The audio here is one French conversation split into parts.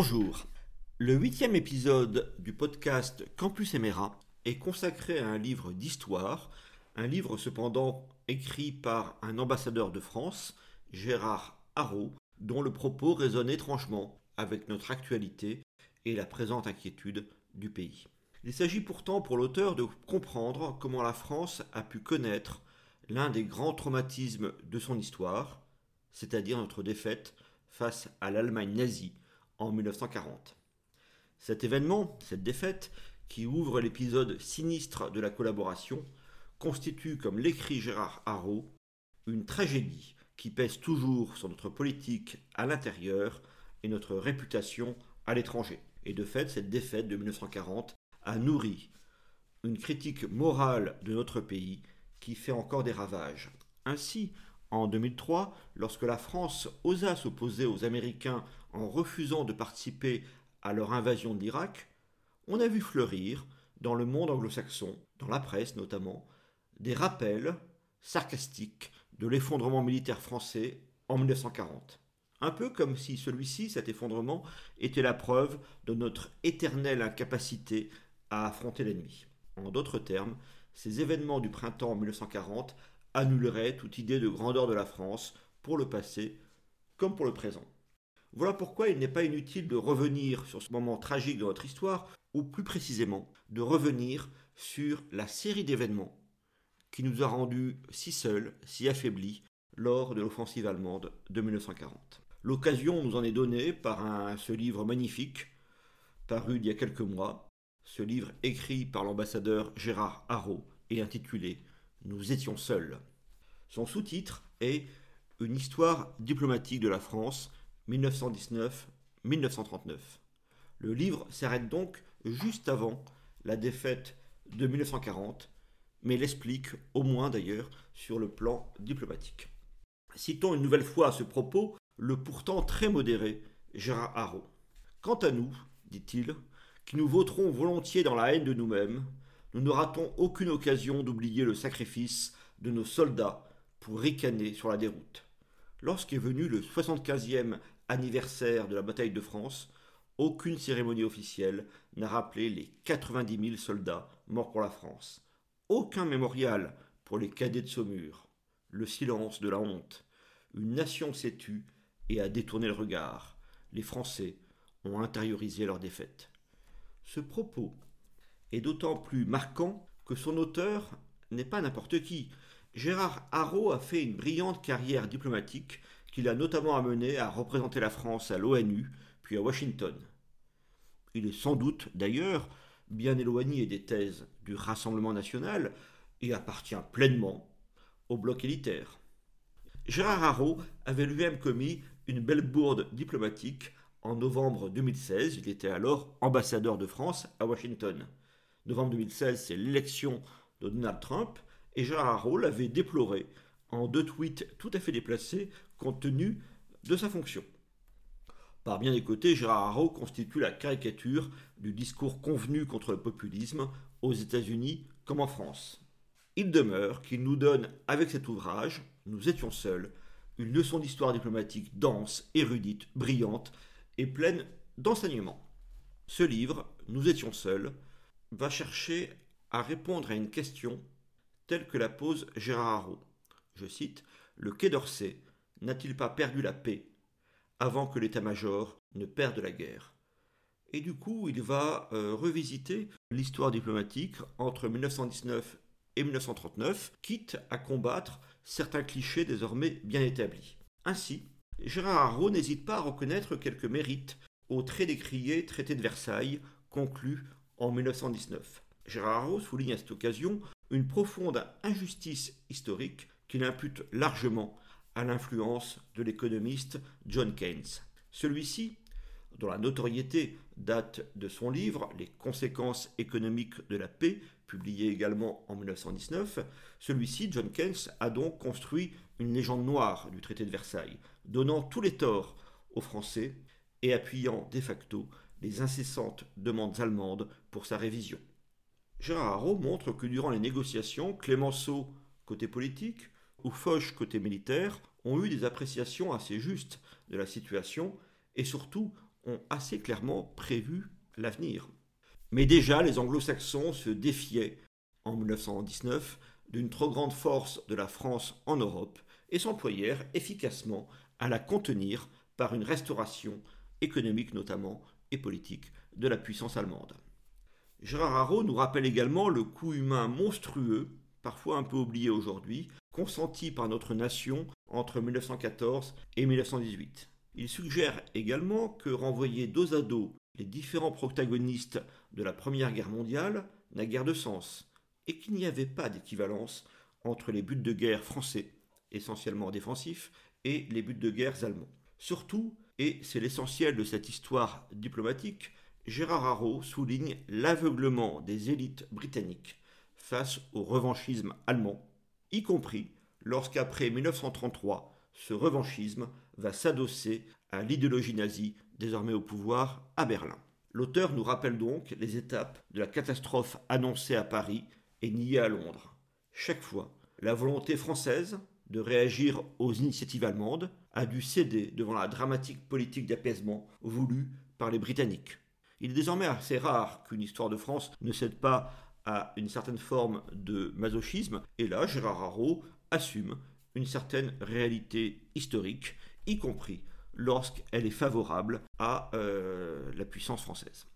Bonjour. Le huitième épisode du podcast Campus Emera est consacré à un livre d'histoire, un livre cependant écrit par un ambassadeur de France, Gérard Haro, dont le propos résonne étrangement avec notre actualité et la présente inquiétude du pays. Il s'agit pourtant pour l'auteur de comprendre comment la France a pu connaître l'un des grands traumatismes de son histoire, c'est-à-dire notre défaite face à l'Allemagne nazie en 1940. Cet événement, cette défaite, qui ouvre l'épisode sinistre de la collaboration, constitue, comme l'écrit Gérard Haro, une tragédie qui pèse toujours sur notre politique à l'intérieur et notre réputation à l'étranger. Et de fait, cette défaite de 1940 a nourri une critique morale de notre pays qui fait encore des ravages. Ainsi, en 2003, lorsque la France osa s'opposer aux Américains en refusant de participer à leur invasion de l'Irak, on a vu fleurir, dans le monde anglo-saxon, dans la presse notamment, des rappels sarcastiques de l'effondrement militaire français en 1940. Un peu comme si celui-ci, cet effondrement, était la preuve de notre éternelle incapacité à affronter l'ennemi. En d'autres termes, ces événements du printemps 1940 annuleraient toute idée de grandeur de la France pour le passé comme pour le présent. Voilà pourquoi il n'est pas inutile de revenir sur ce moment tragique de notre histoire, ou plus précisément de revenir sur la série d'événements qui nous a rendus si seuls, si affaiblis lors de l'offensive allemande de 1940. L'occasion nous en est donnée par ce livre magnifique, paru il y a quelques mois, ce livre écrit par l'ambassadeur Gérard Haro et intitulé Nous étions seuls. Son sous-titre est Une histoire diplomatique de la France 1919-1939. Le livre s'arrête donc juste avant la défaite de 1940, mais l'explique au moins d'ailleurs sur le plan diplomatique. Citons une nouvelle fois à ce propos le pourtant très modéré Gérard Haro. Quant à nous, dit-il, qui nous voterons volontiers dans la haine de nous-mêmes, nous ne ratons aucune occasion d'oublier le sacrifice de nos soldats pour ricaner sur la déroute. Lorsqu'est venu le 75e anniversaire de la bataille de France, aucune cérémonie officielle n'a rappelé les 90 000 soldats morts pour la France. Aucun mémorial pour les cadets de Saumur. Le silence de la honte. Une nation s'est tue et a détourné le regard. Les Français ont intériorisé leur défaite. Ce propos est d'autant plus marquant que son auteur n'est pas n'importe qui. Gérard Haro a fait une brillante carrière diplomatique qui l'a notamment amené à représenter la France à l'ONU, puis à Washington. Il est sans doute, d'ailleurs, bien éloigné des thèses du Rassemblement national et appartient pleinement au bloc élitaire. Gérard Haro avait lui-même commis une belle bourde diplomatique en novembre 2016. Il était alors ambassadeur de France à Washington. Novembre 2016, c'est l'élection de Donald Trump et Gérard Haro l'avait déploré en deux tweets tout à fait déplacés compte tenu de sa fonction. Par bien des côtés, Gérard Haro constitue la caricature du discours convenu contre le populisme aux États-Unis comme en France. Il demeure qu'il nous donne, avec cet ouvrage, Nous étions seuls, une leçon d'histoire diplomatique dense, érudite, brillante et pleine d'enseignements. Ce livre, Nous étions seuls, va chercher à répondre à une question telle que la pose Gérard Haro. Je cite Le Quai d'Orsay n'a-t-il pas perdu la paix avant que l'état-major ne perde la guerre? Et du coup, il va euh, revisiter l'histoire diplomatique entre 1919 et 1939, quitte à combattre certains clichés désormais bien établis. Ainsi, Gérard Haro n'hésite pas à reconnaître quelques mérites au très décrié traité de Versailles conclu en 1919. Gérard souligne à cette occasion une profonde injustice historique qu'il impute largement à l'influence de l'économiste John Keynes. Celui-ci, dont la notoriété date de son livre Les conséquences économiques de la paix, publié également en 1919, celui-ci, John Keynes, a donc construit une légende noire du traité de Versailles, donnant tous les torts aux Français et appuyant de facto les incessantes demandes allemandes pour sa révision. Gérard Haro montre que durant les négociations, Clémenceau, côté politique, ou Foch, côté militaire, ont eu des appréciations assez justes de la situation et surtout ont assez clairement prévu l'avenir. Mais déjà, les anglo-saxons se défiaient, en 1919, d'une trop grande force de la France en Europe et s'employèrent efficacement à la contenir par une restauration économique notamment et politique de la puissance allemande. Gérard Haro nous rappelle également le coût humain monstrueux, parfois un peu oublié aujourd'hui, consenti par notre nation entre 1914 et 1918. Il suggère également que renvoyer dos à dos les différents protagonistes de la Première Guerre mondiale n'a guère de sens, et qu'il n'y avait pas d'équivalence entre les buts de guerre français, essentiellement défensifs, et les buts de guerre allemands. Surtout, et c'est l'essentiel de cette histoire diplomatique, Gérard Haro souligne l'aveuglement des élites britanniques face au revanchisme allemand, y compris lorsqu'après 1933, ce revanchisme va s'adosser à l'idéologie nazie désormais au pouvoir à Berlin. L'auteur nous rappelle donc les étapes de la catastrophe annoncée à Paris et niée à Londres. Chaque fois, la volonté française de réagir aux initiatives allemandes a dû céder devant la dramatique politique d'apaisement voulue par les Britanniques. Il est désormais assez rare qu'une histoire de France ne cède pas à une certaine forme de masochisme, et là, Gérard Haro assume une certaine réalité historique, y compris lorsqu'elle est favorable à euh, la puissance française.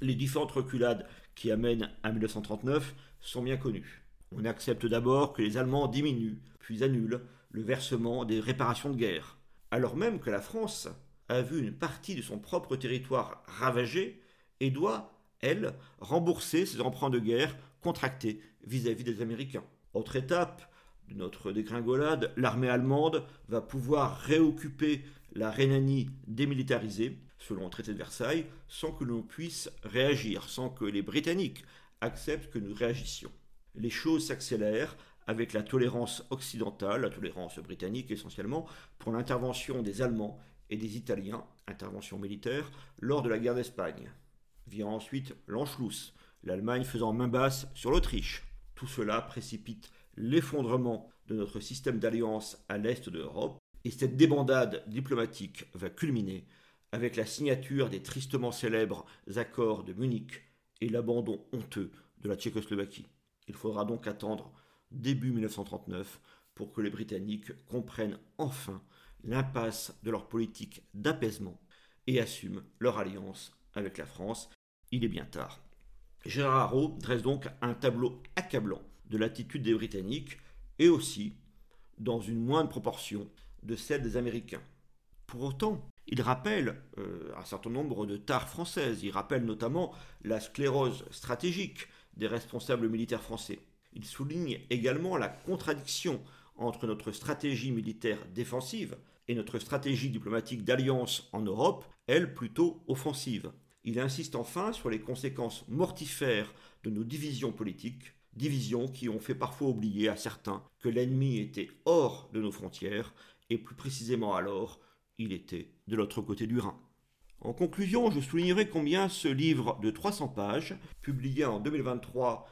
Les différentes reculades qui amènent à 1939 sont bien connues. On accepte d'abord que les Allemands diminuent, puis annulent le versement des réparations de guerre, alors même que la France a vu une partie de son propre territoire ravagée et doit, elle, rembourser ses emprunts de guerre contractés vis-à-vis des Américains. Autre étape de notre dégringolade, l'armée allemande va pouvoir réoccuper la Rhénanie démilitarisée, selon le traité de Versailles, sans que l'on puisse réagir, sans que les Britanniques acceptent que nous réagissions. Les choses s'accélèrent avec la tolérance occidentale, la tolérance britannique essentiellement, pour l'intervention des Allemands et des Italiens, intervention militaire, lors de la guerre d'Espagne. Vient ensuite l'Anschluss, l'Allemagne faisant main basse sur l'Autriche. Tout cela précipite l'effondrement de notre système d'alliance à l'est de l'Europe, et cette débandade diplomatique va culminer avec la signature des tristement célèbres accords de Munich et l'abandon honteux de la Tchécoslovaquie. Il faudra donc attendre début 1939 pour que les Britanniques comprennent enfin l'impasse de leur politique d'apaisement et assument leur alliance avec la France. Il est bien tard. Gérard Haro dresse donc un tableau accablant de l'attitude des Britanniques et aussi, dans une moindre proportion, de celle des Américains. Pour autant, il rappelle euh, un certain nombre de tares françaises. Il rappelle notamment la sclérose stratégique des responsables militaires français. Il souligne également la contradiction entre notre stratégie militaire défensive et notre stratégie diplomatique d'alliance en Europe, elle plutôt offensive. Il insiste enfin sur les conséquences mortifères de nos divisions politiques, divisions qui ont fait parfois oublier à certains que l'ennemi était hors de nos frontières, et plus précisément alors, il était de l'autre côté du Rhin. En conclusion, je soulignerai combien ce livre de 300 pages, publié en 2023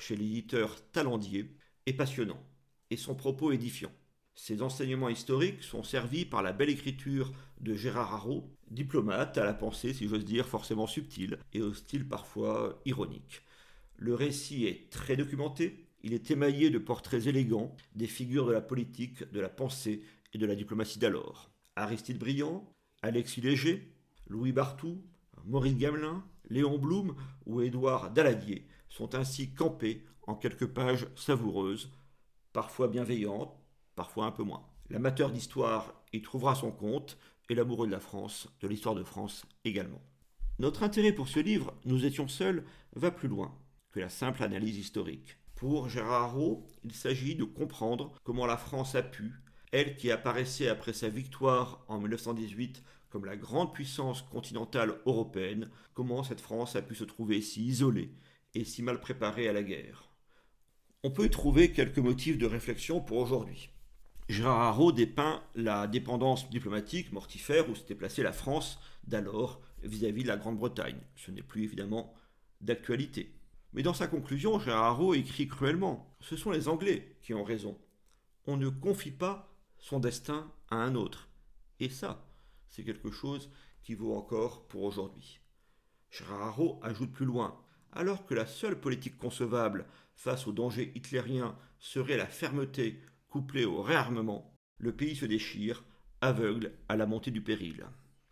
chez l'éditeur Talendier, est passionnant, et son propos édifiant. Ses enseignements historiques sont servis par la belle écriture de Gérard Haro, diplomate à la pensée, si j'ose dire, forcément subtile et au style parfois ironique. Le récit est très documenté, il est émaillé de portraits élégants des figures de la politique, de la pensée et de la diplomatie d'alors. Aristide Briand, Alexis Léger, Louis Barthou, Maurice Gamelin, Léon Blum ou Édouard Daladier sont ainsi campés en quelques pages savoureuses, parfois bienveillantes, parfois un peu moins. L'amateur d'histoire y trouvera son compte, et l'amoureux de la France, de l'histoire de France également. Notre intérêt pour ce livre, Nous étions seuls, va plus loin que la simple analyse historique. Pour Gérard Haro, il s'agit de comprendre comment la France a pu, elle qui apparaissait après sa victoire en 1918 comme la grande puissance continentale européenne, comment cette France a pu se trouver si isolée et si mal préparée à la guerre. On peut y trouver quelques motifs de réflexion pour aujourd'hui. Gérard Haro dépeint la dépendance diplomatique mortifère où s'était placée la France d'alors vis-à-vis de la Grande-Bretagne. Ce n'est plus évidemment d'actualité. Mais dans sa conclusion, Gérard Haro écrit cruellement Ce sont les Anglais qui ont raison. On ne confie pas son destin à un autre. Et ça, c'est quelque chose qui vaut encore pour aujourd'hui. Gérard Haro ajoute plus loin alors que la seule politique concevable face au danger hitlérien serait la fermeté couplée au réarmement, le pays se déchire, aveugle à la montée du péril.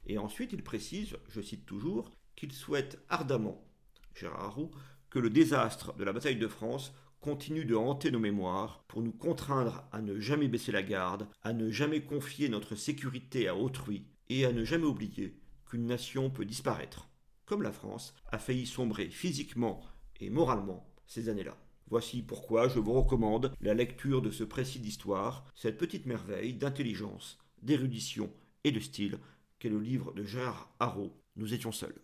Et ensuite, il précise, je cite toujours, qu'il souhaite ardemment, Gérard Haro, que le désastre de la bataille de France continue de hanter nos mémoires pour nous contraindre à ne jamais baisser la garde, à ne jamais confier notre sécurité à autrui et à ne jamais oublier qu'une nation peut disparaître, comme la France a failli sombrer physiquement et moralement ces années-là. Voici pourquoi je vous recommande la lecture de ce précis d'histoire, cette petite merveille d'intelligence, d'érudition et de style qu'est le livre de Gérard Haro, Nous étions seuls.